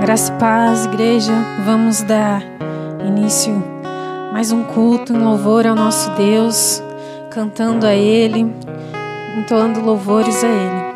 Graça e paz, igreja. Vamos dar início mais um culto em louvor ao nosso Deus, cantando a Ele, entoando louvores a Ele.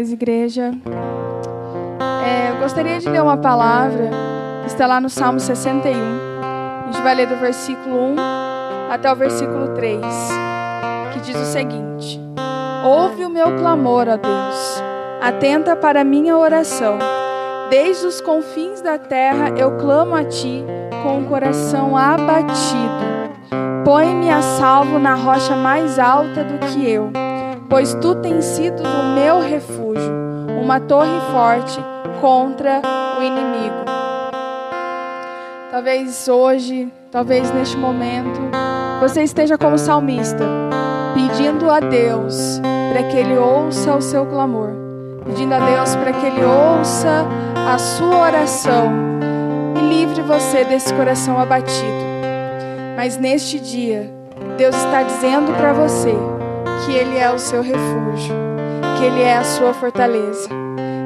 Igreja. É, eu gostaria de ler uma palavra que está lá no Salmo 61. A gente vai ler do versículo 1 até o versículo 3, que diz o seguinte: Ouve o meu clamor, ó Deus, atenta para a minha oração. Desde os confins da terra eu clamo a ti com o coração abatido. Põe-me a salvo na rocha mais alta do que eu pois tu tens sido o meu refúgio, uma torre forte contra o inimigo. Talvez hoje, talvez neste momento, você esteja como salmista, pedindo a Deus para que Ele ouça o seu clamor, pedindo a Deus para que Ele ouça a sua oração e livre você desse coração abatido. Mas neste dia, Deus está dizendo para você que Ele é o seu refúgio, que Ele é a sua fortaleza.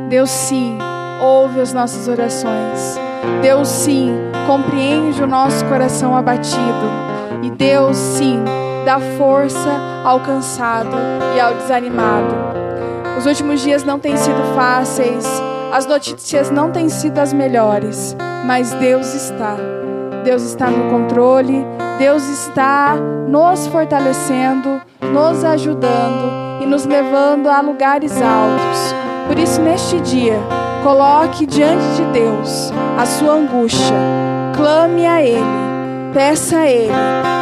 Deus sim ouve as nossas orações. Deus sim compreende o nosso coração abatido. E Deus, sim, dá força ao cansado e ao desanimado. Os últimos dias não têm sido fáceis, as notícias não têm sido as melhores, mas Deus está. Deus está no controle, Deus está nos fortalecendo, nos ajudando e nos levando a lugares altos. Por isso, neste dia, coloque diante de Deus a sua angústia, clame a Ele, peça a Ele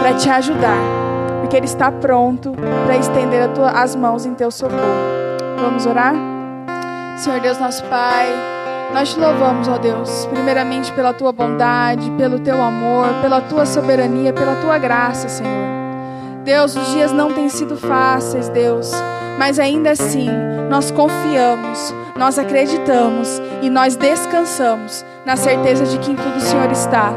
para te ajudar, porque Ele está pronto para estender as mãos em teu socorro. Vamos orar? Senhor Deus, nosso Pai. Nós te louvamos, ó Deus, primeiramente pela tua bondade, pelo teu amor, pela tua soberania, pela tua graça, Senhor. Deus, os dias não têm sido fáceis, Deus, mas ainda assim nós confiamos, nós acreditamos e nós descansamos na certeza de que em tudo o Senhor está,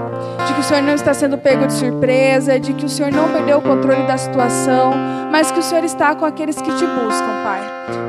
de que o Senhor não está sendo pego de surpresa, de que o Senhor não perdeu o controle da situação, mas que o Senhor está com aqueles que te buscam, Pai.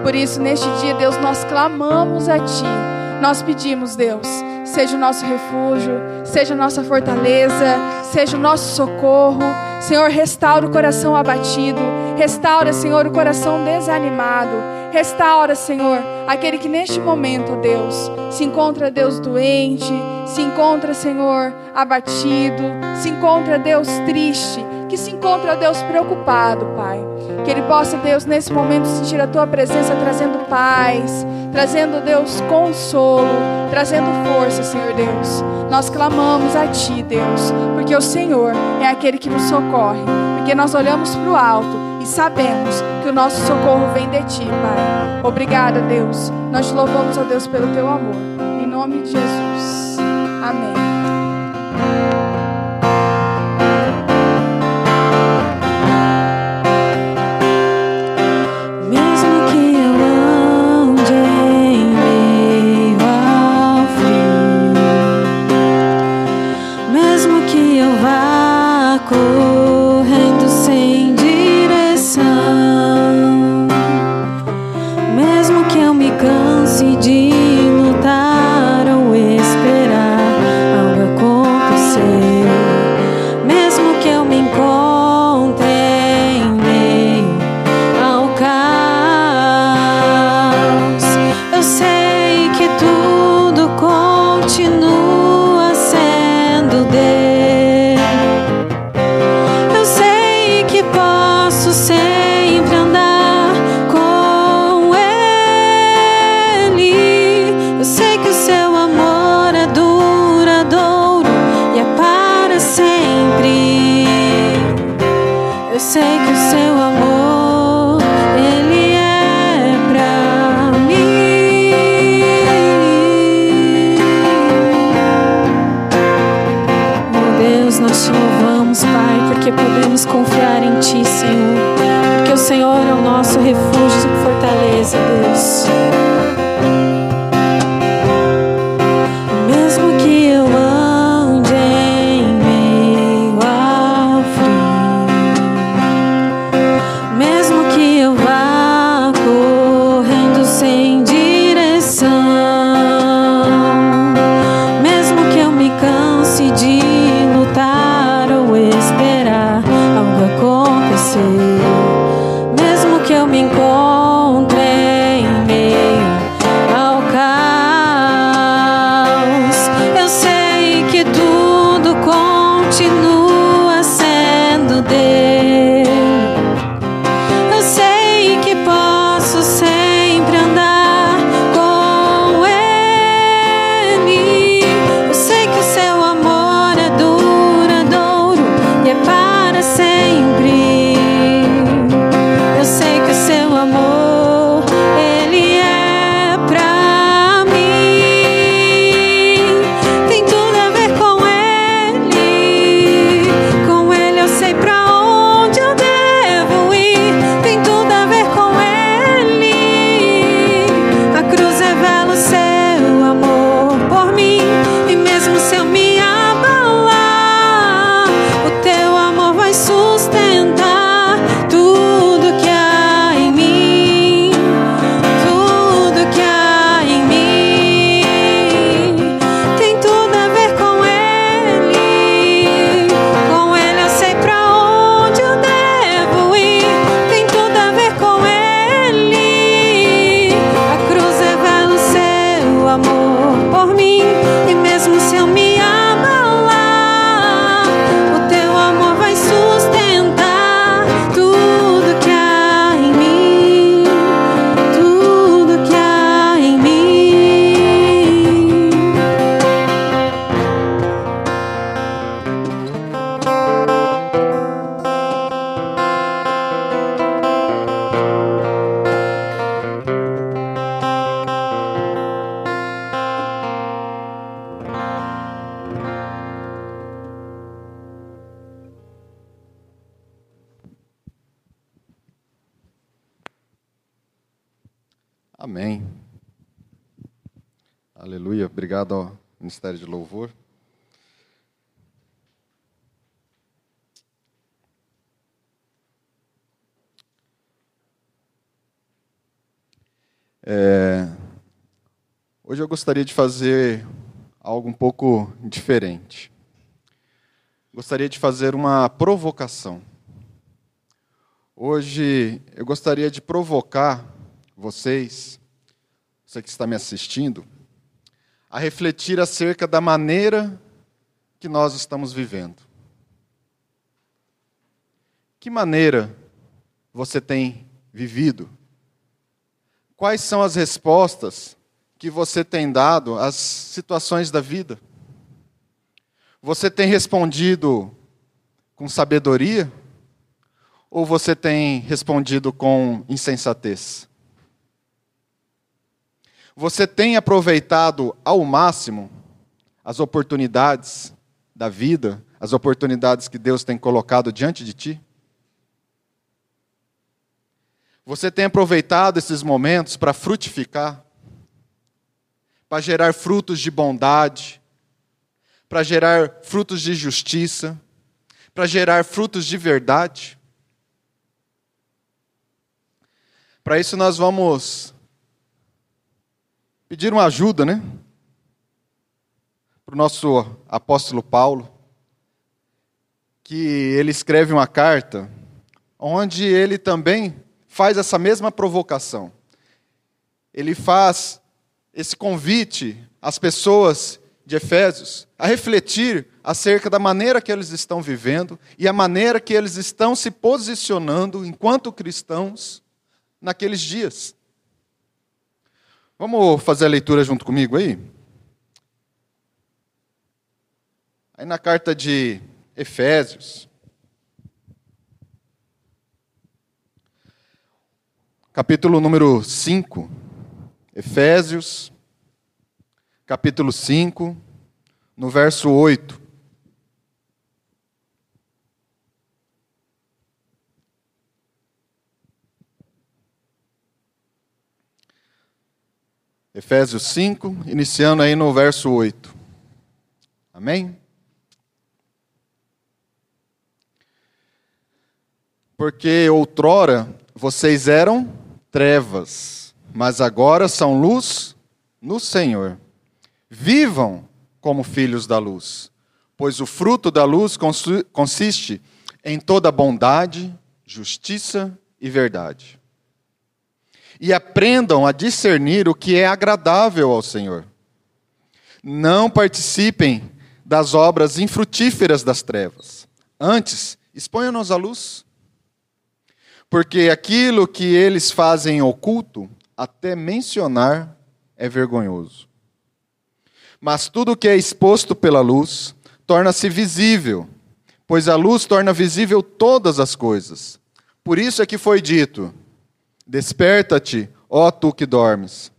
Por isso, neste dia, Deus, nós clamamos a Ti nós pedimos, Deus, seja o nosso refúgio, seja a nossa fortaleza, seja o nosso socorro. Senhor, restaura o coração abatido, restaura, Senhor, o coração desanimado. Restaura, Senhor, aquele que neste momento, Deus, se encontra, Deus, doente, se encontra, Senhor, abatido, se encontra, Deus, triste, que se encontra, Deus, preocupado, Pai. Que ele possa, Deus, nesse momento sentir a tua presença trazendo paz, trazendo, Deus, consolo, trazendo força, Senhor Deus. Nós clamamos a Ti, Deus, porque o Senhor é aquele que nos socorre, porque nós olhamos para o alto e sabemos que o nosso socorro vem de Ti, Pai. Obrigada, Deus. Nós te louvamos, ó Deus, pelo Teu amor. Em nome de Jesus. Amém. Mesmo que eu me encontre em meio gostaria de fazer algo um pouco diferente. Gostaria de fazer uma provocação. Hoje eu gostaria de provocar vocês, você que está me assistindo, a refletir acerca da maneira que nós estamos vivendo. Que maneira você tem vivido? Quais são as respostas que você tem dado às situações da vida? Você tem respondido com sabedoria? Ou você tem respondido com insensatez? Você tem aproveitado ao máximo as oportunidades da vida, as oportunidades que Deus tem colocado diante de ti? Você tem aproveitado esses momentos para frutificar, para gerar frutos de bondade, para gerar frutos de justiça, para gerar frutos de verdade? Para isso nós vamos pedir uma ajuda, né? Para o nosso apóstolo Paulo, que ele escreve uma carta onde ele também faz essa mesma provocação. Ele faz esse convite às pessoas de Efésios a refletir acerca da maneira que eles estão vivendo e a maneira que eles estão se posicionando enquanto cristãos naqueles dias. Vamos fazer a leitura junto comigo aí? Aí na carta de Efésios, capítulo número 5, Efésios, capítulo 5, no verso 8. Efésios 5, iniciando aí no verso 8. Amém? Porque outrora vocês eram trevas, mas agora são luz no Senhor. Vivam como filhos da luz, pois o fruto da luz consiste em toda bondade, justiça e verdade. E aprendam a discernir o que é agradável ao Senhor. Não participem das obras infrutíferas das trevas. Antes, exponham-nos à luz porque aquilo que eles fazem oculto, até mencionar é vergonhoso. Mas tudo que é exposto pela luz torna-se visível, pois a luz torna visível todas as coisas. Por isso é que foi dito: Desperta-te, ó tu que dormes.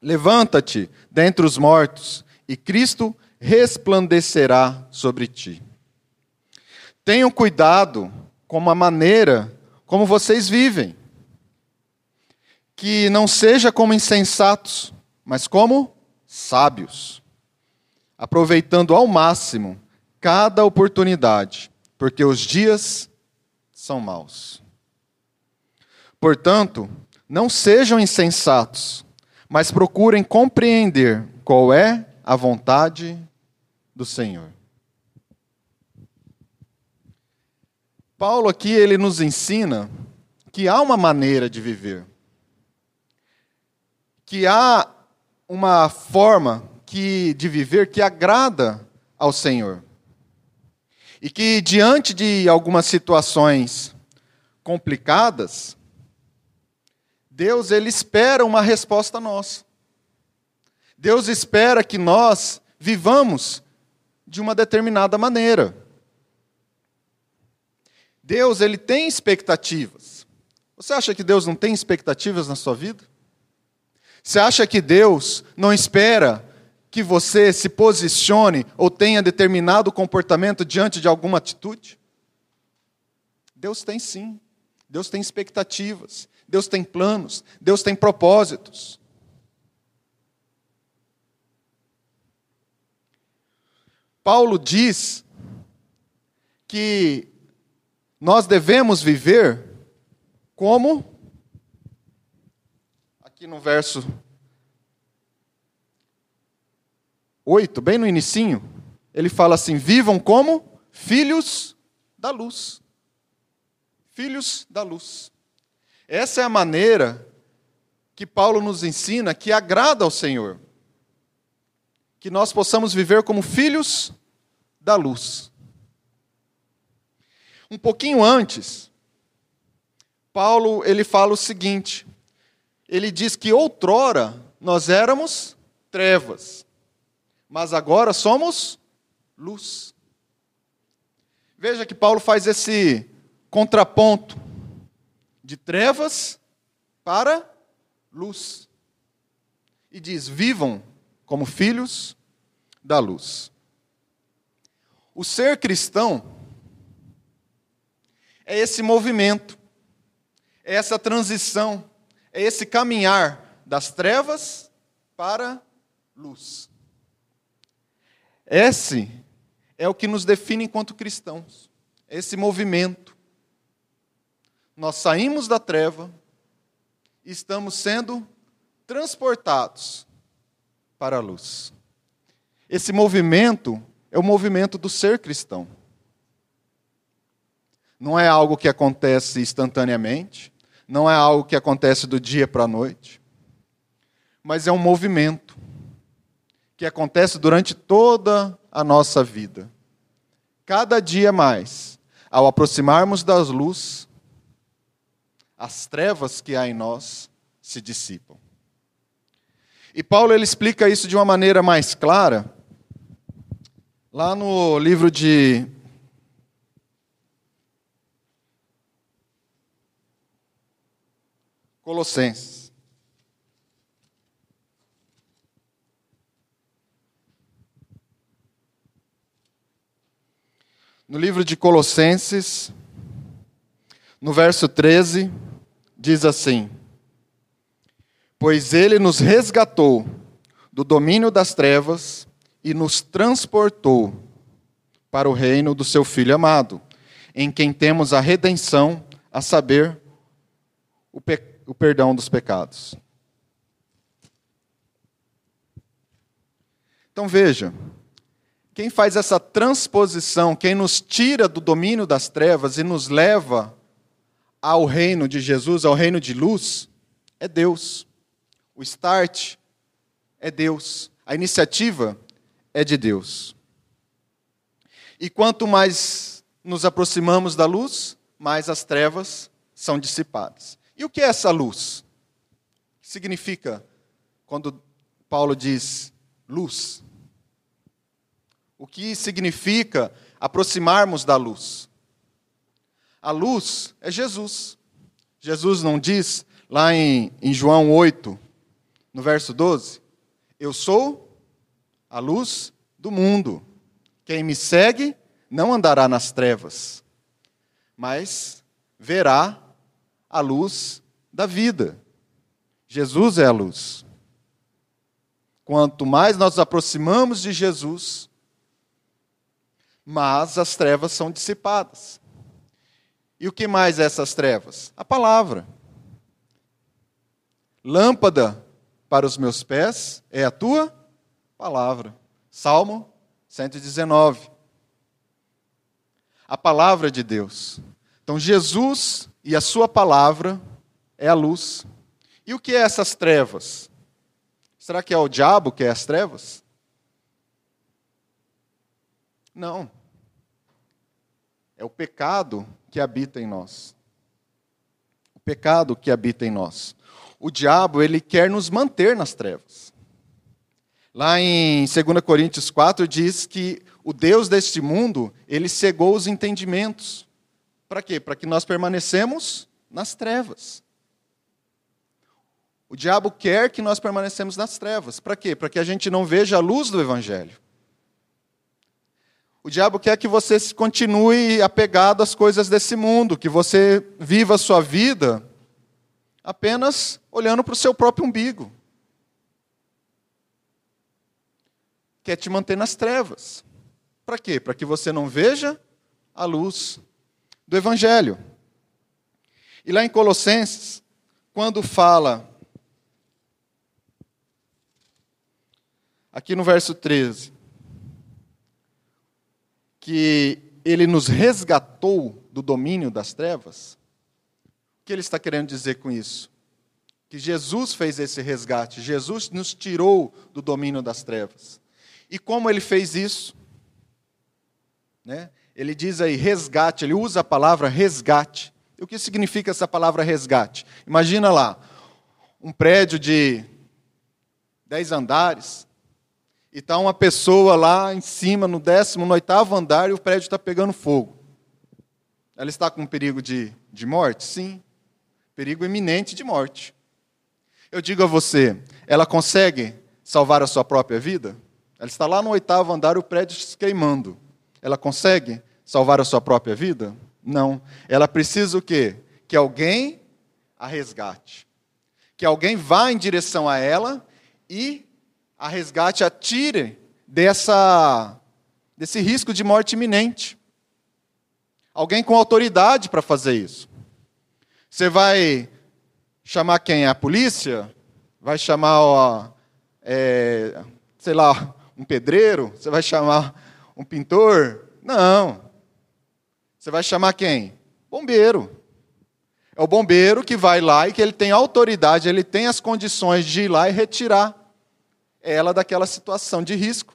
Levanta-te dentre os mortos, e Cristo resplandecerá sobre ti. Tenham cuidado com a maneira como vocês vivem. Que não seja como insensatos, mas como sábios, aproveitando ao máximo cada oportunidade, porque os dias são maus. Portanto, não sejam insensatos, mas procurem compreender qual é a vontade do Senhor. Paulo aqui ele nos ensina que há uma maneira de viver. Que há uma forma que de viver que agrada ao Senhor. E que diante de algumas situações complicadas, Deus ele espera uma resposta nossa. Deus espera que nós vivamos de uma determinada maneira. Deus ele tem expectativas. Você acha que Deus não tem expectativas na sua vida? Você acha que Deus não espera que você se posicione ou tenha determinado comportamento diante de alguma atitude? Deus tem sim. Deus tem expectativas. Deus tem planos, Deus tem propósitos. Paulo diz que nós devemos viver como aqui no verso 8, bem no inicinho, ele fala assim: "Vivam como filhos da luz". Filhos da luz. Essa é a maneira que Paulo nos ensina que agrada ao Senhor. Que nós possamos viver como filhos da luz. Um pouquinho antes, Paulo ele fala o seguinte: ele diz que outrora nós éramos trevas, mas agora somos luz. Veja que Paulo faz esse contraponto de trevas para luz. E diz: vivam como filhos da luz. O ser cristão é esse movimento, é essa transição, é esse caminhar das trevas para luz. Esse é o que nos define enquanto cristãos, esse movimento. Nós saímos da treva e estamos sendo transportados para a luz. Esse movimento é o movimento do ser cristão. Não é algo que acontece instantaneamente, não é algo que acontece do dia para a noite, mas é um movimento que acontece durante toda a nossa vida. Cada dia mais, ao aproximarmos das luzes, as trevas que há em nós se dissipam. E Paulo ele explica isso de uma maneira mais clara, lá no livro de Colossenses. No livro de Colossenses, no verso 13, diz assim: Pois ele nos resgatou do domínio das trevas e nos transportou para o reino do seu Filho amado, em quem temos a redenção, a saber, o pecado o perdão dos pecados. Então veja, quem faz essa transposição, quem nos tira do domínio das trevas e nos leva ao reino de Jesus, ao reino de luz, é Deus. O start é Deus. A iniciativa é de Deus. E quanto mais nos aproximamos da luz, mais as trevas são dissipadas. E o que é essa luz? Significa quando Paulo diz luz? O que significa aproximarmos da luz? A luz é Jesus. Jesus não diz lá em, em João 8, no verso 12: Eu sou a luz do mundo. Quem me segue não andará nas trevas, mas verá a luz da vida. Jesus é a luz. Quanto mais nós nos aproximamos de Jesus, mais as trevas são dissipadas. E o que mais é essas trevas? A palavra. Lâmpada para os meus pés é a tua palavra. Salmo 119. A palavra de Deus. Então, Jesus e a sua palavra é a luz. E o que é essas trevas? Será que é o diabo que é as trevas? Não. É o pecado que habita em nós. O pecado que habita em nós. O diabo, ele quer nos manter nas trevas. Lá em 2 Coríntios 4 diz que o Deus deste mundo, ele cegou os entendimentos. Para quê? Para que nós permanecemos nas trevas. O diabo quer que nós permanecemos nas trevas. Para quê? Para que a gente não veja a luz do Evangelho. O diabo quer que você continue apegado às coisas desse mundo, que você viva a sua vida apenas olhando para o seu próprio umbigo. Quer te manter nas trevas. Para quê? Para que você não veja a luz do Evangelho. E lá em Colossenses, quando fala, aqui no verso 13, que ele nos resgatou do domínio das trevas, o que ele está querendo dizer com isso? Que Jesus fez esse resgate, Jesus nos tirou do domínio das trevas. E como ele fez isso? Né? Ele diz aí resgate, ele usa a palavra resgate. E o que significa essa palavra resgate? Imagina lá, um prédio de dez andares, e está uma pessoa lá em cima, no décimo, no oitavo andar, e o prédio está pegando fogo. Ela está com perigo de, de morte? Sim. Perigo iminente de morte. Eu digo a você, ela consegue salvar a sua própria vida? Ela está lá no oitavo andar, o prédio se queimando. Ela consegue salvar a sua própria vida? Não. Ela precisa o quê? Que alguém a resgate. Que alguém vá em direção a ela e a resgate, a tire dessa, desse risco de morte iminente. Alguém com autoridade para fazer isso. Você vai chamar quem? A polícia? Vai chamar, ó, é, sei lá, um pedreiro? Você vai chamar um pintor? Não. Você vai chamar quem? Bombeiro. É o bombeiro que vai lá e que ele tem autoridade, ele tem as condições de ir lá e retirar ela daquela situação de risco.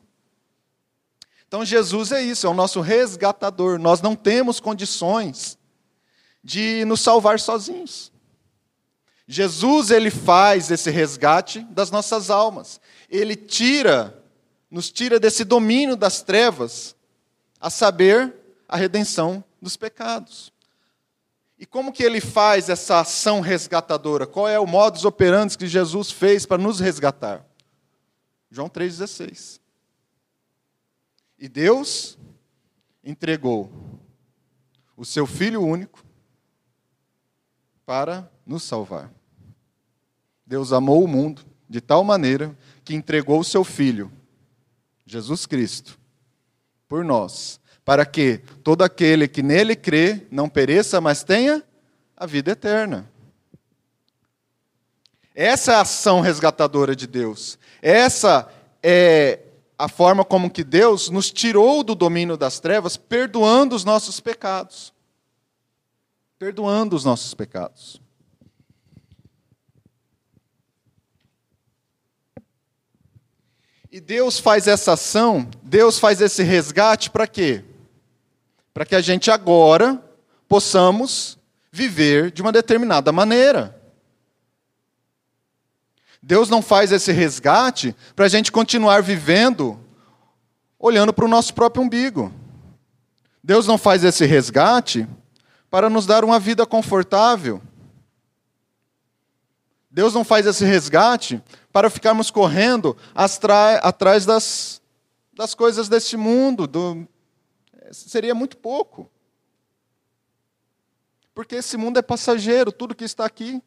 Então Jesus é isso, é o nosso resgatador. Nós não temos condições de nos salvar sozinhos. Jesus ele faz esse resgate das nossas almas. Ele tira, nos tira desse domínio das trevas, a saber, a redenção dos pecados. E como que ele faz essa ação resgatadora? Qual é o modus operandi que Jesus fez para nos resgatar? João 3,16. E Deus entregou o seu Filho único para nos salvar. Deus amou o mundo de tal maneira que entregou o seu Filho, Jesus Cristo, por nós, para que todo aquele que nele crê não pereça, mas tenha a vida eterna. Essa é a ação resgatadora de Deus. Essa é a forma como que Deus nos tirou do domínio das trevas, perdoando os nossos pecados. Perdoando os nossos pecados. E Deus faz essa ação, Deus faz esse resgate para quê? Para que a gente agora possamos viver de uma determinada maneira. Deus não faz esse resgate para a gente continuar vivendo olhando para o nosso próprio umbigo. Deus não faz esse resgate para nos dar uma vida confortável. Deus não faz esse resgate para ficarmos correndo atrás das, das coisas deste mundo, do, seria muito pouco. Porque esse mundo é passageiro, tudo que está aqui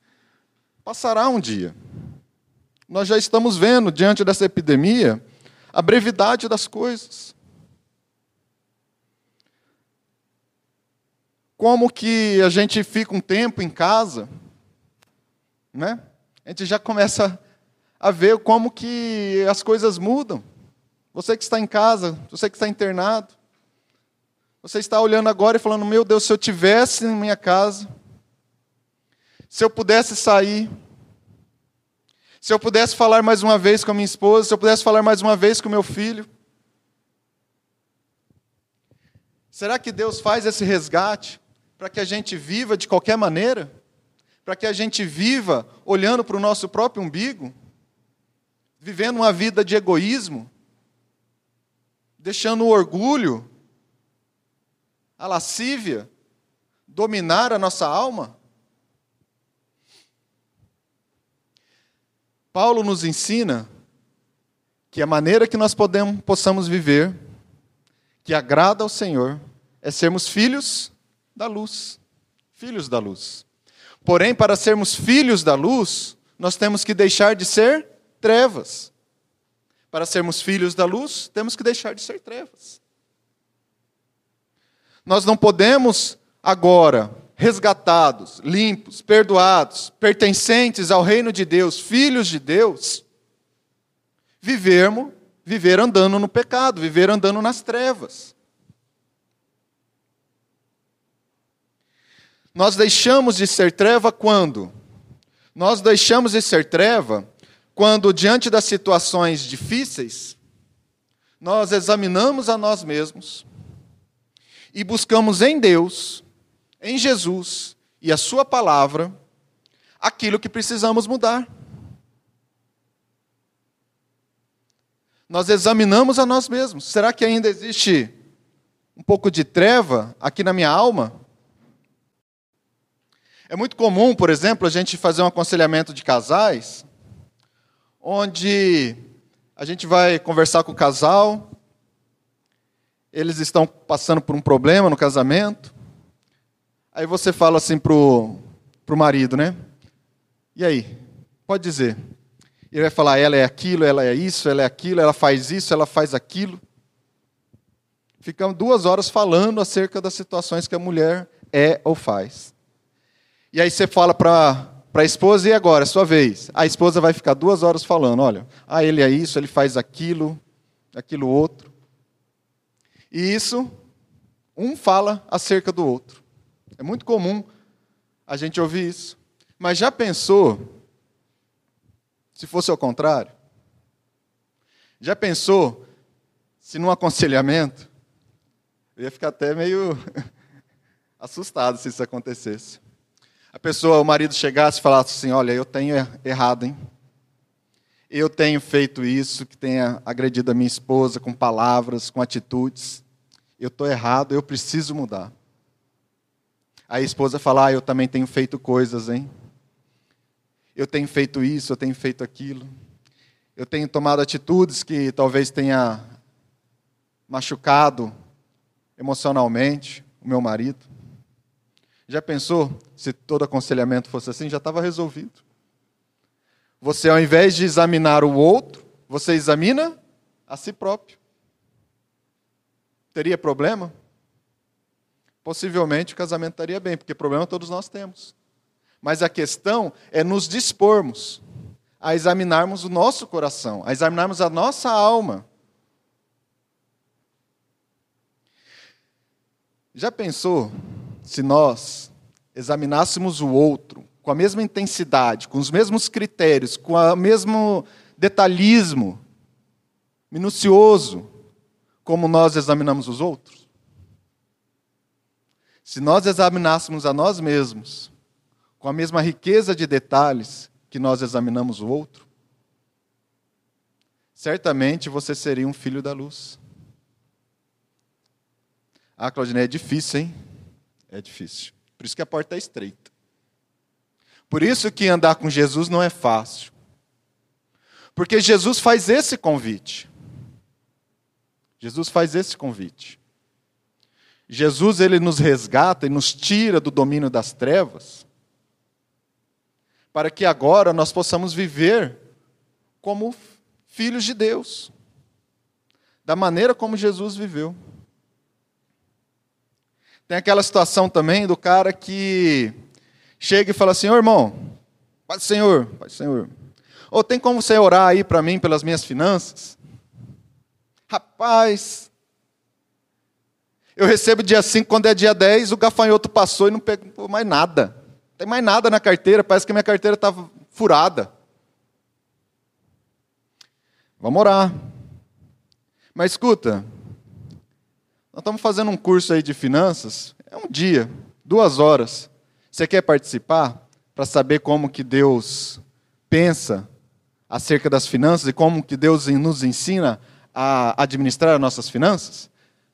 passará um dia. Nós já estamos vendo, diante dessa epidemia, a brevidade das coisas. Como que a gente fica um tempo em casa, né? A gente já começa a ver como que as coisas mudam. Você que está em casa, você que está internado, você está olhando agora e falando: Meu Deus, se eu tivesse em minha casa, se eu pudesse sair, se eu pudesse falar mais uma vez com a minha esposa, se eu pudesse falar mais uma vez com meu filho. Será que Deus faz esse resgate para que a gente viva de qualquer maneira? Para que a gente viva olhando para o nosso próprio umbigo? Vivendo uma vida de egoísmo? Deixando o orgulho a lascívia dominar a nossa alma? Paulo nos ensina que a maneira que nós podemos, possamos viver, que agrada ao Senhor, é sermos filhos da luz. Filhos da luz. Porém, para sermos filhos da luz, nós temos que deixar de ser trevas. Para sermos filhos da luz, temos que deixar de ser trevas. Nós não podemos agora, resgatados, limpos, perdoados, pertencentes ao reino de Deus, filhos de Deus, vivermos, viver andando no pecado, viver andando nas trevas. Nós deixamos de ser treva quando? Nós deixamos de ser treva quando, diante das situações difíceis, nós examinamos a nós mesmos e buscamos em Deus, em Jesus e a Sua palavra, aquilo que precisamos mudar. Nós examinamos a nós mesmos. Será que ainda existe um pouco de treva aqui na minha alma? É muito comum, por exemplo, a gente fazer um aconselhamento de casais, onde a gente vai conversar com o casal, eles estão passando por um problema no casamento, aí você fala assim pro, pro marido, né? E aí? Pode dizer. Ele vai falar, ela é aquilo, ela é isso, ela é aquilo, ela faz isso, ela faz aquilo. Ficamos duas horas falando acerca das situações que a mulher é ou faz. E aí você fala para a esposa, e agora, é sua vez. A esposa vai ficar duas horas falando, olha, ah, ele é isso, ele faz aquilo, aquilo outro. E isso, um fala acerca do outro. É muito comum a gente ouvir isso. Mas já pensou se fosse ao contrário? Já pensou se num aconselhamento eu ia ficar até meio assustado se isso acontecesse a pessoa, o marido chegasse e falasse assim: Olha, eu tenho errado, hein? Eu tenho feito isso, que tenha agredido a minha esposa com palavras, com atitudes. Eu estou errado, eu preciso mudar. Aí a esposa fala: ah, Eu também tenho feito coisas, hein? Eu tenho feito isso, eu tenho feito aquilo. Eu tenho tomado atitudes que talvez tenha machucado emocionalmente o meu marido. Já pensou se todo aconselhamento fosse assim? Já estava resolvido. Você, ao invés de examinar o outro, você examina a si próprio. Teria problema? Possivelmente o casamento estaria bem, porque problema todos nós temos. Mas a questão é nos dispormos a examinarmos o nosso coração, a examinarmos a nossa alma. Já pensou se nós examinássemos o outro com a mesma intensidade, com os mesmos critérios, com o mesmo detalhismo minucioso como nós examinamos os outros? Se nós examinássemos a nós mesmos com a mesma riqueza de detalhes que nós examinamos o outro, certamente você seria um filho da luz. Ah, Claudinei, é difícil, hein? É difícil. Por isso que a porta é estreita. Por isso que andar com Jesus não é fácil. Porque Jesus faz esse convite. Jesus faz esse convite. Jesus ele nos resgata e nos tira do domínio das trevas, para que agora nós possamos viver como filhos de Deus, da maneira como Jesus viveu. Tem aquela situação também do cara que chega e fala assim: Ô irmão, Pai Senhor, Pai Senhor, ou tem como você orar aí para mim pelas minhas finanças? Rapaz, eu recebo dia 5, quando é dia 10, o gafanhoto passou e não pegou mais nada. Não tem mais nada na carteira, parece que minha carteira estava furada. Vamos orar. Mas escuta, nós estamos fazendo um curso aí de finanças, é um dia, duas horas. Você quer participar para saber como que Deus pensa acerca das finanças e como que Deus nos ensina a administrar as nossas finanças?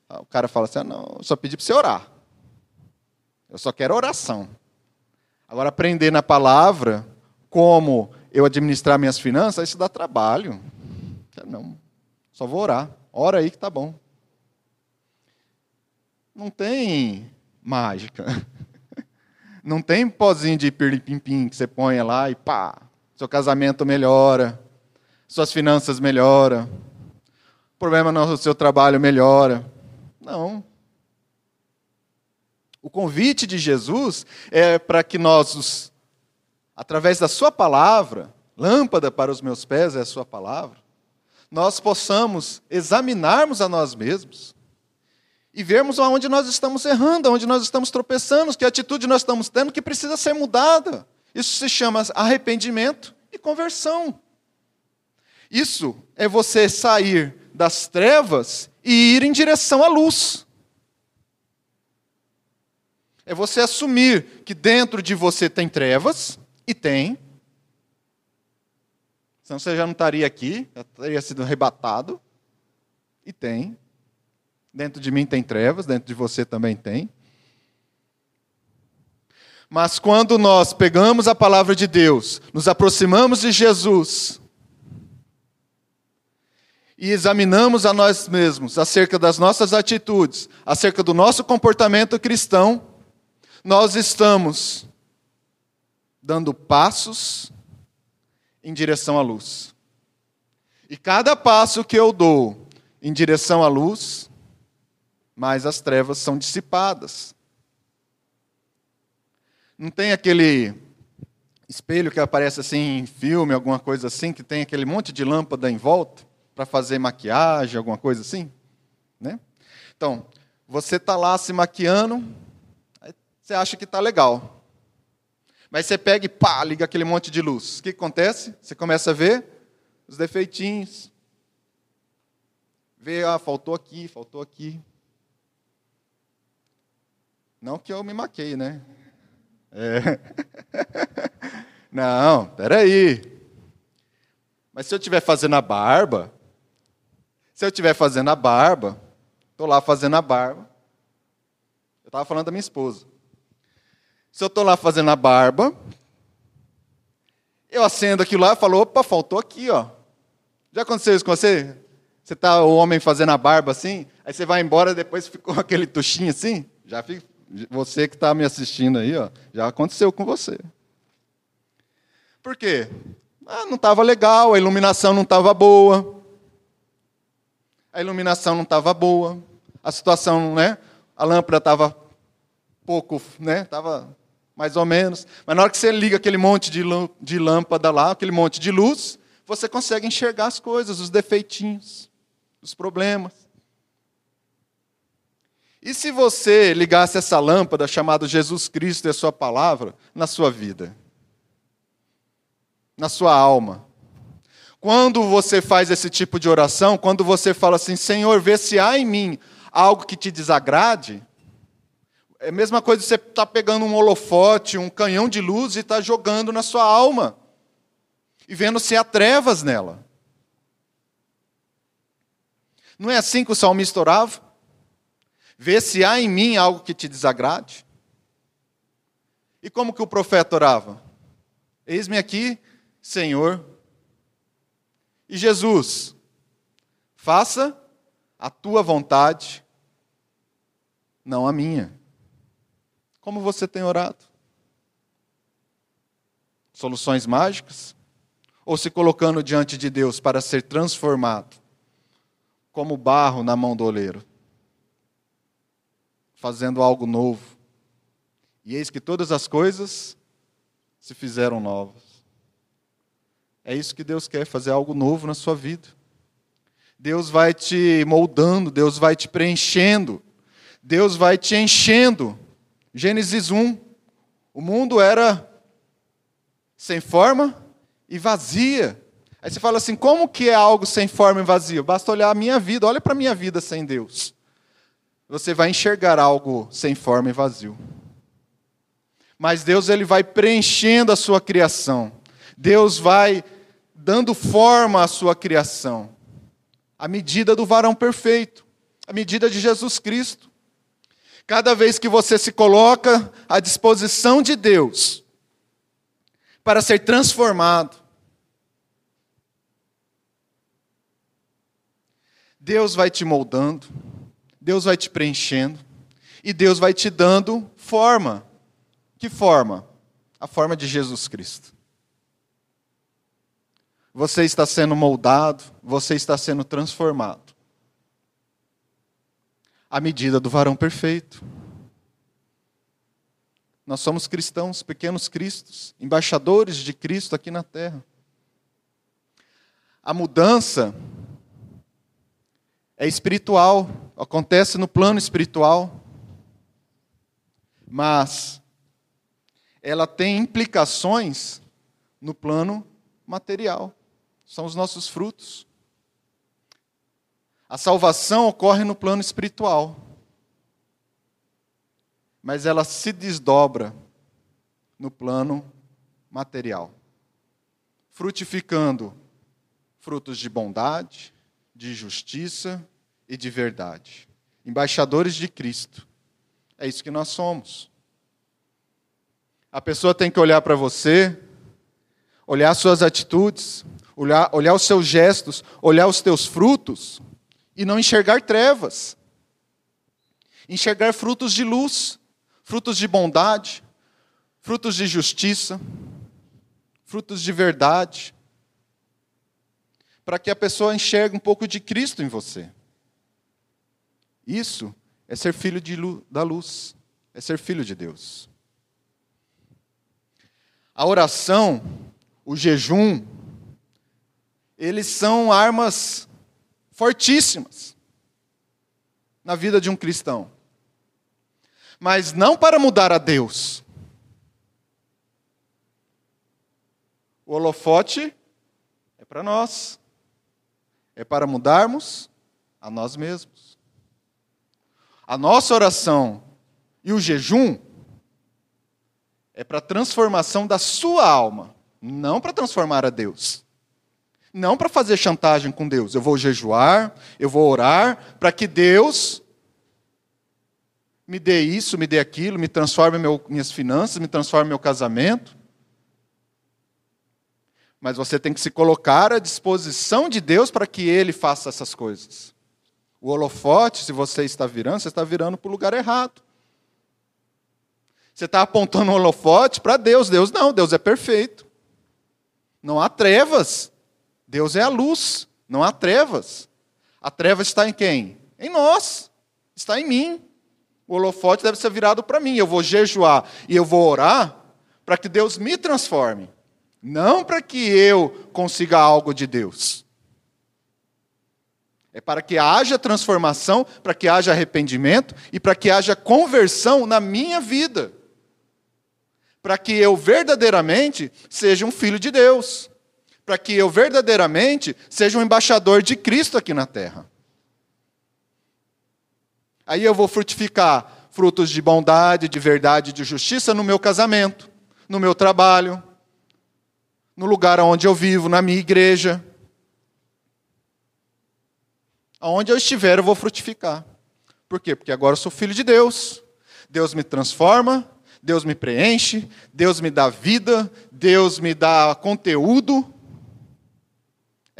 O cara fala assim: ah, não, eu só pedi para você orar. Eu só quero oração. Agora, aprender na palavra como eu administrar minhas finanças, isso dá trabalho. Não, só vou orar. Ora aí que tá bom não tem mágica. Não tem pozinho de pirlipimpim que você põe lá e pá, seu casamento melhora, suas finanças melhoram, problema no seu trabalho melhora. Não. O convite de Jesus é para que nós, através da Sua palavra, lâmpada para os meus pés é a Sua palavra, nós possamos examinarmos a nós mesmos e vermos aonde nós estamos errando, aonde nós estamos tropeçando, que atitude nós estamos tendo que precisa ser mudada. Isso se chama arrependimento e conversão. Isso é você sair das trevas e ir em direção à luz. É você assumir que dentro de você tem trevas, e tem. Senão você já não estaria aqui, já teria sido arrebatado. E tem. Dentro de mim tem trevas, dentro de você também tem. Mas quando nós pegamos a palavra de Deus, nos aproximamos de Jesus e examinamos a nós mesmos acerca das nossas atitudes, acerca do nosso comportamento cristão, nós estamos dando passos em direção à luz. E cada passo que eu dou em direção à luz, mais as trevas são dissipadas. Não tem aquele espelho que aparece assim em filme, alguma coisa assim, que tem aquele monte de lâmpada em volta para fazer maquiagem, alguma coisa assim? Né? Então, você está lá se maquiando, você acha que está legal. Mas você pega e pá, liga aquele monte de luz. O que acontece? Você começa a ver os defeitinhos. Vê, ah, faltou aqui, faltou aqui. Não que eu me maquei, né? É. Não, peraí. Mas se eu estiver fazendo a barba, se eu estiver fazendo a barba, estou lá fazendo a barba. Eu estava falando da minha esposa. Se eu estou lá fazendo a barba, eu acendo aquilo lá e falo, opa, faltou aqui, ó. Já aconteceu isso com você? Você está o homem fazendo a barba assim, aí você vai embora, depois ficou aquele tuchinho assim? Já fica, você que está me assistindo aí, ó, já aconteceu com você. Por quê? Ah, não estava legal, a iluminação não estava boa. A iluminação não estava boa. A situação, né? A lâmpada estava pouco, né? Estava mais ou menos. Mas na hora que você liga aquele monte de lâmpada lá, aquele monte de luz, você consegue enxergar as coisas, os defeitinhos, os problemas. E se você ligasse essa lâmpada chamada Jesus Cristo e a Sua palavra na sua vida? Na sua alma? Quando você faz esse tipo de oração, quando você fala assim, Senhor, vê se há em mim algo que te desagrade, é a mesma coisa você estar tá pegando um holofote, um canhão de luz e estar tá jogando na sua alma, e vendo se há trevas nela. Não é assim que o salmista orava? Vê se há em mim algo que te desagrade. E como que o profeta orava? Eis-me aqui, Senhor. E Jesus, faça a tua vontade, não a minha. Como você tem orado? Soluções mágicas? Ou se colocando diante de Deus para ser transformado, como barro na mão do oleiro? fazendo algo novo. E eis que todas as coisas se fizeram novas. É isso que Deus quer, fazer algo novo na sua vida. Deus vai te moldando, Deus vai te preenchendo, Deus vai te enchendo. Gênesis 1. O mundo era sem forma e vazia. Aí você fala assim: como que é algo sem forma e vazio? Basta olhar a minha vida, olha para a minha vida sem Deus você vai enxergar algo sem forma e vazio. Mas Deus ele vai preenchendo a sua criação. Deus vai dando forma à sua criação. A medida do varão perfeito, a medida de Jesus Cristo. Cada vez que você se coloca à disposição de Deus para ser transformado, Deus vai te moldando. Deus vai te preenchendo e Deus vai te dando forma Que forma? A forma de Jesus Cristo. Você está sendo moldado, você está sendo transformado. À medida do varão perfeito. Nós somos cristãos, pequenos cristos, embaixadores de Cristo aqui na terra. A mudança é espiritual, acontece no plano espiritual, mas ela tem implicações no plano material. São os nossos frutos. A salvação ocorre no plano espiritual, mas ela se desdobra no plano material, frutificando frutos de bondade, de justiça e de verdade. Embaixadores de Cristo. É isso que nós somos. A pessoa tem que olhar para você, olhar suas atitudes, olhar, olhar os seus gestos, olhar os teus frutos e não enxergar trevas. Enxergar frutos de luz, frutos de bondade, frutos de justiça, frutos de verdade para que a pessoa enxergue um pouco de Cristo em você. Isso é ser filho luz, da luz, é ser filho de Deus. A oração, o jejum, eles são armas fortíssimas na vida de um cristão. Mas não para mudar a Deus. O holofote é para nós é para mudarmos a nós mesmos. A nossa oração e o jejum é para transformação da sua alma, não para transformar a Deus. Não para fazer chantagem com Deus. Eu vou jejuar, eu vou orar para que Deus me dê isso, me dê aquilo, me transforme meu, minhas finanças, me transforme meu casamento mas você tem que se colocar à disposição de Deus para que Ele faça essas coisas. O holofote, se você está virando, você está virando para o lugar errado. Você está apontando o holofote para Deus. Deus não, Deus é perfeito. Não há trevas. Deus é a luz. Não há trevas. A treva está em quem? Em nós. Está em mim. O holofote deve ser virado para mim. Eu vou jejuar e eu vou orar para que Deus me transforme. Não para que eu consiga algo de Deus. É para que haja transformação, para que haja arrependimento e para que haja conversão na minha vida. Para que eu verdadeiramente seja um filho de Deus. Para que eu verdadeiramente seja um embaixador de Cristo aqui na terra. Aí eu vou frutificar frutos de bondade, de verdade, de justiça no meu casamento, no meu trabalho, no lugar onde eu vivo, na minha igreja. Aonde eu estiver, eu vou frutificar. Por quê? Porque agora eu sou filho de Deus. Deus me transforma, Deus me preenche, Deus me dá vida, Deus me dá conteúdo.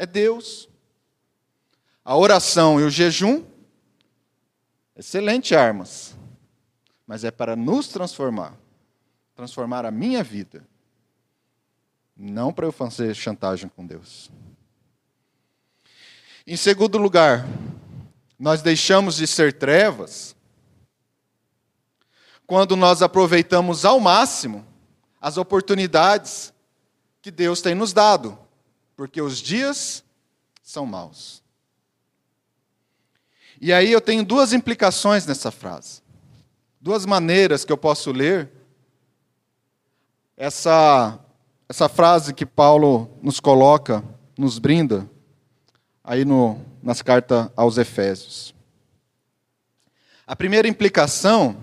É Deus. A oração e o jejum, excelentes armas, mas é para nos transformar transformar a minha vida. Não para eu fazer chantagem com Deus. Em segundo lugar, nós deixamos de ser trevas quando nós aproveitamos ao máximo as oportunidades que Deus tem nos dado, porque os dias são maus. E aí eu tenho duas implicações nessa frase. Duas maneiras que eu posso ler essa essa frase que Paulo nos coloca, nos brinda, aí no, nas cartas aos Efésios. A primeira implicação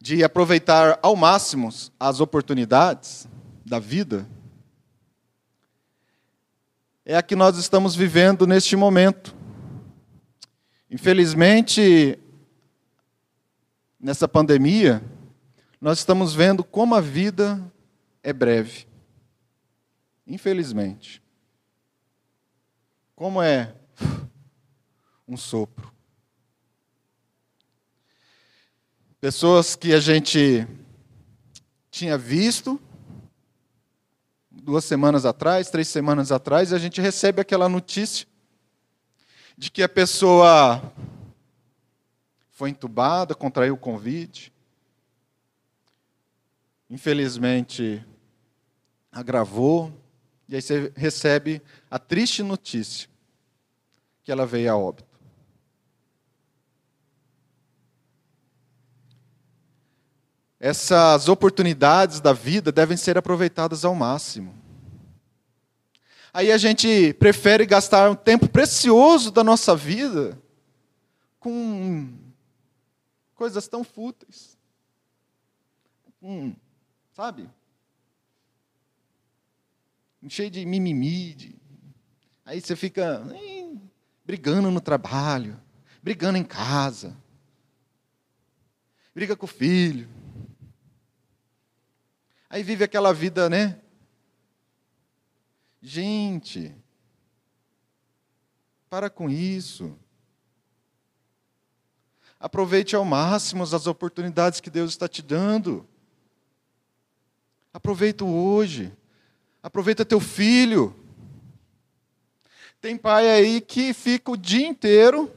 de aproveitar ao máximo as oportunidades da vida é a que nós estamos vivendo neste momento. Infelizmente, nessa pandemia, nós estamos vendo como a vida é breve. Infelizmente. Como é um sopro. Pessoas que a gente tinha visto duas semanas atrás, três semanas atrás, a gente recebe aquela notícia de que a pessoa foi entubada, contraiu o Covid. Infelizmente, agravou. E aí você recebe a triste notícia que ela veio a óbito. Essas oportunidades da vida devem ser aproveitadas ao máximo. Aí a gente prefere gastar um tempo precioso da nossa vida com coisas tão fúteis. Hum, sabe? Cheio de mimimi. De... Aí você fica hein, brigando no trabalho, brigando em casa, briga com o filho. Aí vive aquela vida, né? Gente, para com isso. Aproveite ao máximo as oportunidades que Deus está te dando. Aproveita hoje. Aproveita teu filho. Tem pai aí que fica o dia inteiro,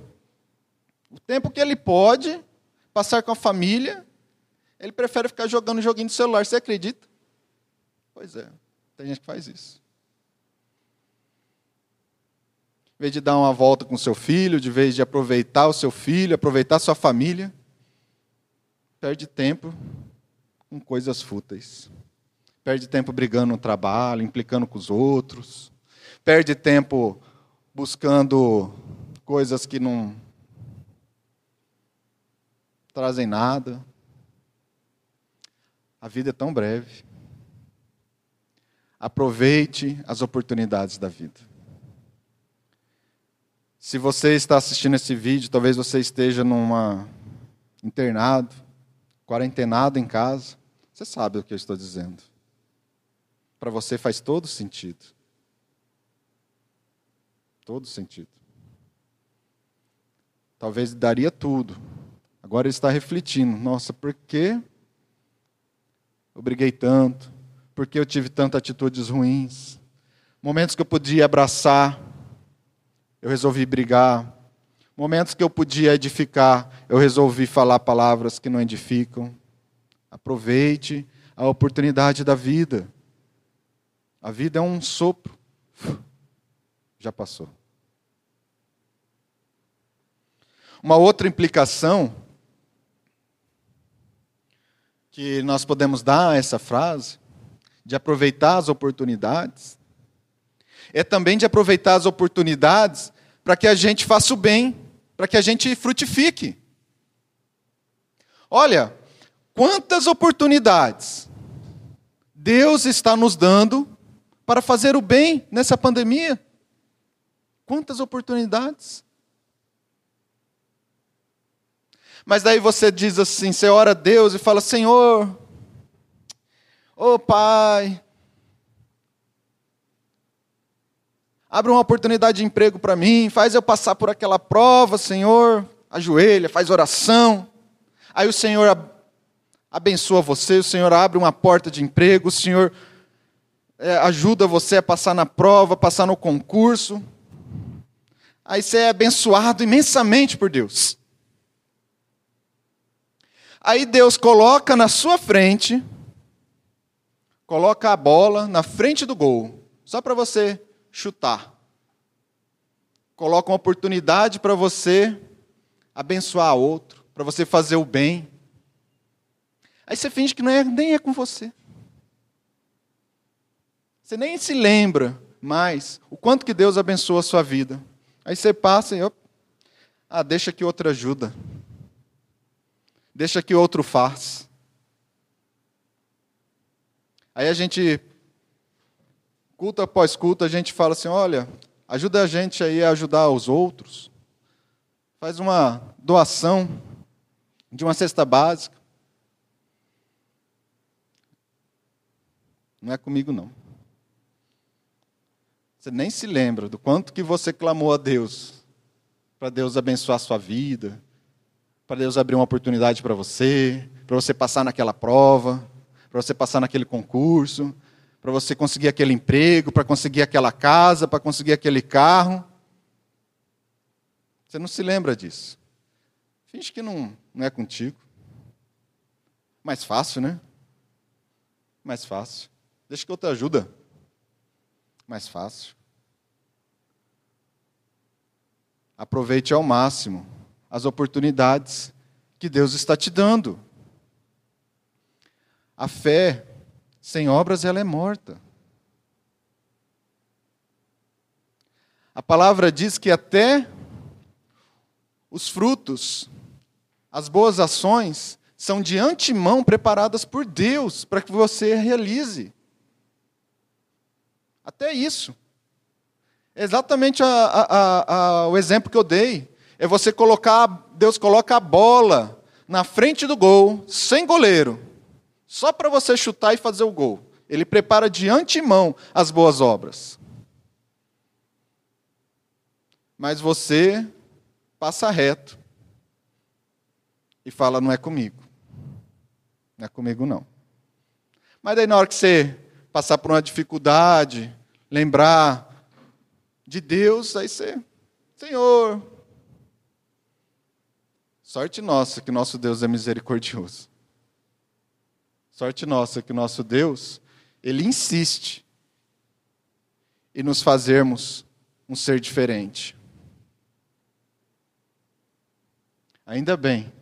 o tempo que ele pode, passar com a família, ele prefere ficar jogando joguinho no celular. Você acredita? Pois é, tem gente que faz isso. Em vez de dar uma volta com seu filho, de vez de aproveitar o seu filho, aproveitar sua família, perde tempo com coisas fúteis. Perde tempo brigando no trabalho, implicando com os outros. Perde tempo buscando coisas que não trazem nada. A vida é tão breve. Aproveite as oportunidades da vida. Se você está assistindo esse vídeo, talvez você esteja numa internado, quarentenado em casa. Você sabe o que eu estou dizendo. Para você faz todo sentido. Todo sentido. Talvez daria tudo. Agora ele está refletindo: nossa, por que eu briguei tanto? Por que eu tive tantas atitudes ruins? Momentos que eu podia abraçar, eu resolvi brigar. Momentos que eu podia edificar, eu resolvi falar palavras que não edificam. Aproveite a oportunidade da vida. A vida é um sopro. Já passou. Uma outra implicação que nós podemos dar a essa frase, de aproveitar as oportunidades, é também de aproveitar as oportunidades para que a gente faça o bem, para que a gente frutifique. Olha, quantas oportunidades Deus está nos dando para fazer o bem nessa pandemia? Quantas oportunidades? Mas daí você diz assim, você ora a Deus e fala: Senhor, ô oh Pai, abre uma oportunidade de emprego para mim, faz eu passar por aquela prova, Senhor, ajoelha, faz oração. Aí o Senhor abençoa você, o Senhor abre uma porta de emprego, o Senhor é, ajuda você a passar na prova, passar no concurso. Aí você é abençoado imensamente por Deus. Aí Deus coloca na sua frente, coloca a bola na frente do gol, só para você chutar. Coloca uma oportunidade para você abençoar outro, para você fazer o bem. Aí você finge que não é, nem é com você. Você nem se lembra mais o quanto que Deus abençoa a sua vida. Aí você passa e, ah, deixa que outra ajuda. Deixa que outro faz. Aí a gente, culto após culto, a gente fala assim: olha, ajuda a gente aí a ajudar os outros. Faz uma doação de uma cesta básica. Não é comigo, não. Você nem se lembra do quanto que você clamou a Deus para Deus abençoar a sua vida, para Deus abrir uma oportunidade para você, para você passar naquela prova, para você passar naquele concurso, para você conseguir aquele emprego, para conseguir aquela casa, para conseguir aquele carro. Você não se lembra disso. Finge que não, não é contigo. Mais fácil, né? Mais fácil. Deixa que eu te ajuda. Mais fácil. Aproveite ao máximo as oportunidades que Deus está te dando. A fé sem obras ela é morta. A palavra diz que até os frutos, as boas ações, são de antemão preparadas por Deus para que você realize. Até isso. É exatamente a, a, a, o exemplo que eu dei. É você colocar, Deus coloca a bola na frente do gol, sem goleiro, só para você chutar e fazer o gol. Ele prepara de antemão as boas obras. Mas você passa reto e fala: não é comigo. Não é comigo, não. Mas daí, na hora que você passar por uma dificuldade, lembrar de Deus, aí você, Senhor. Sorte nossa que nosso Deus é misericordioso. Sorte nossa que nosso Deus, ele insiste em nos fazermos um ser diferente. Ainda bem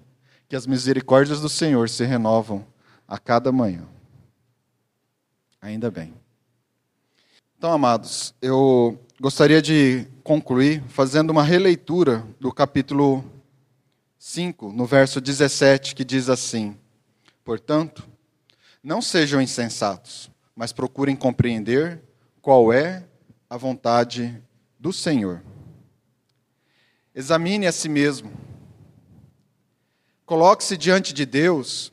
que as misericórdias do Senhor se renovam a cada manhã. Ainda bem. Então, amados, eu gostaria de concluir fazendo uma releitura do capítulo 5, no verso 17, que diz assim: Portanto, não sejam insensatos, mas procurem compreender qual é a vontade do Senhor. Examine a si mesmo. Coloque-se diante de Deus.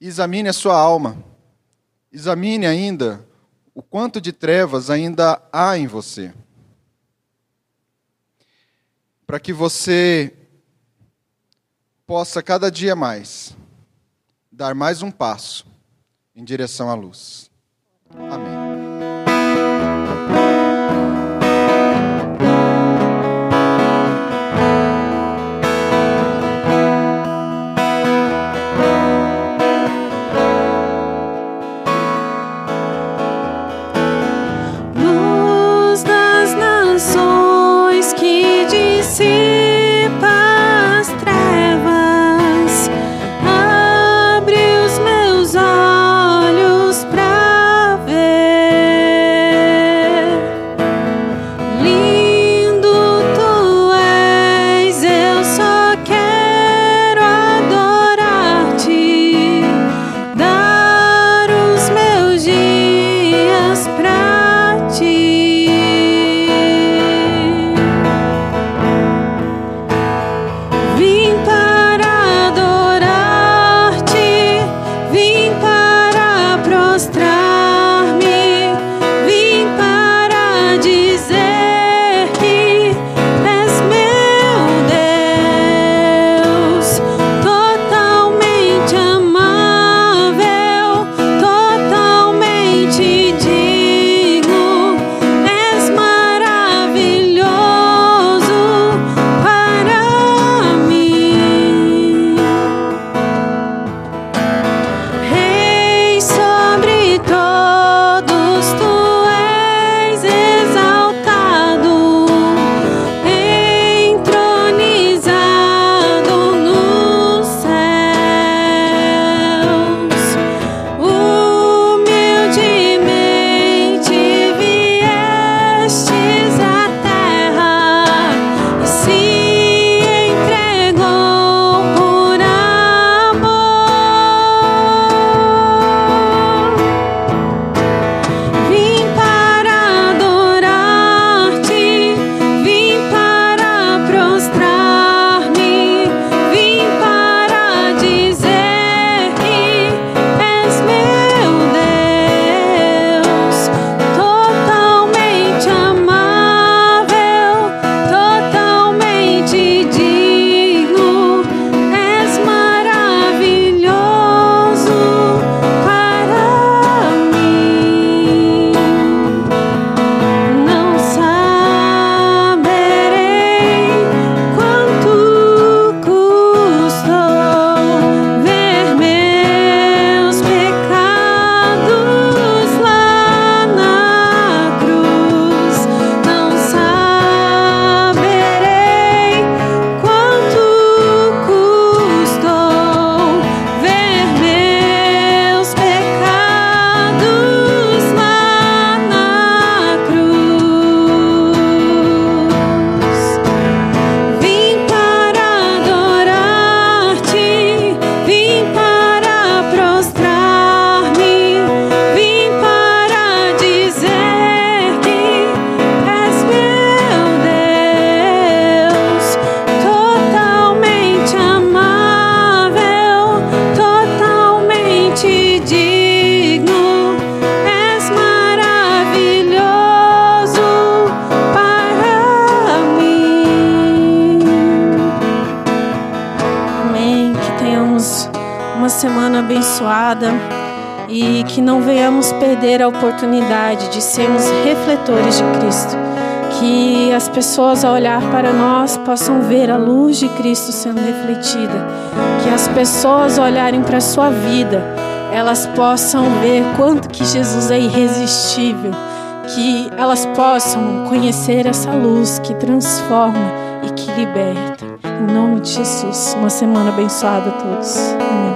Examine a sua alma Examine ainda o quanto de trevas ainda há em você. Para que você possa cada dia mais dar mais um passo em direção à luz. Amém. Cristo. Que as pessoas, ao olhar para nós, possam ver a luz de Cristo sendo refletida. Que as pessoas, olharem para a sua vida, elas possam ver quanto que Jesus é irresistível. Que elas possam conhecer essa luz que transforma e que liberta. Em nome de Jesus, uma semana abençoada a todos. Amém.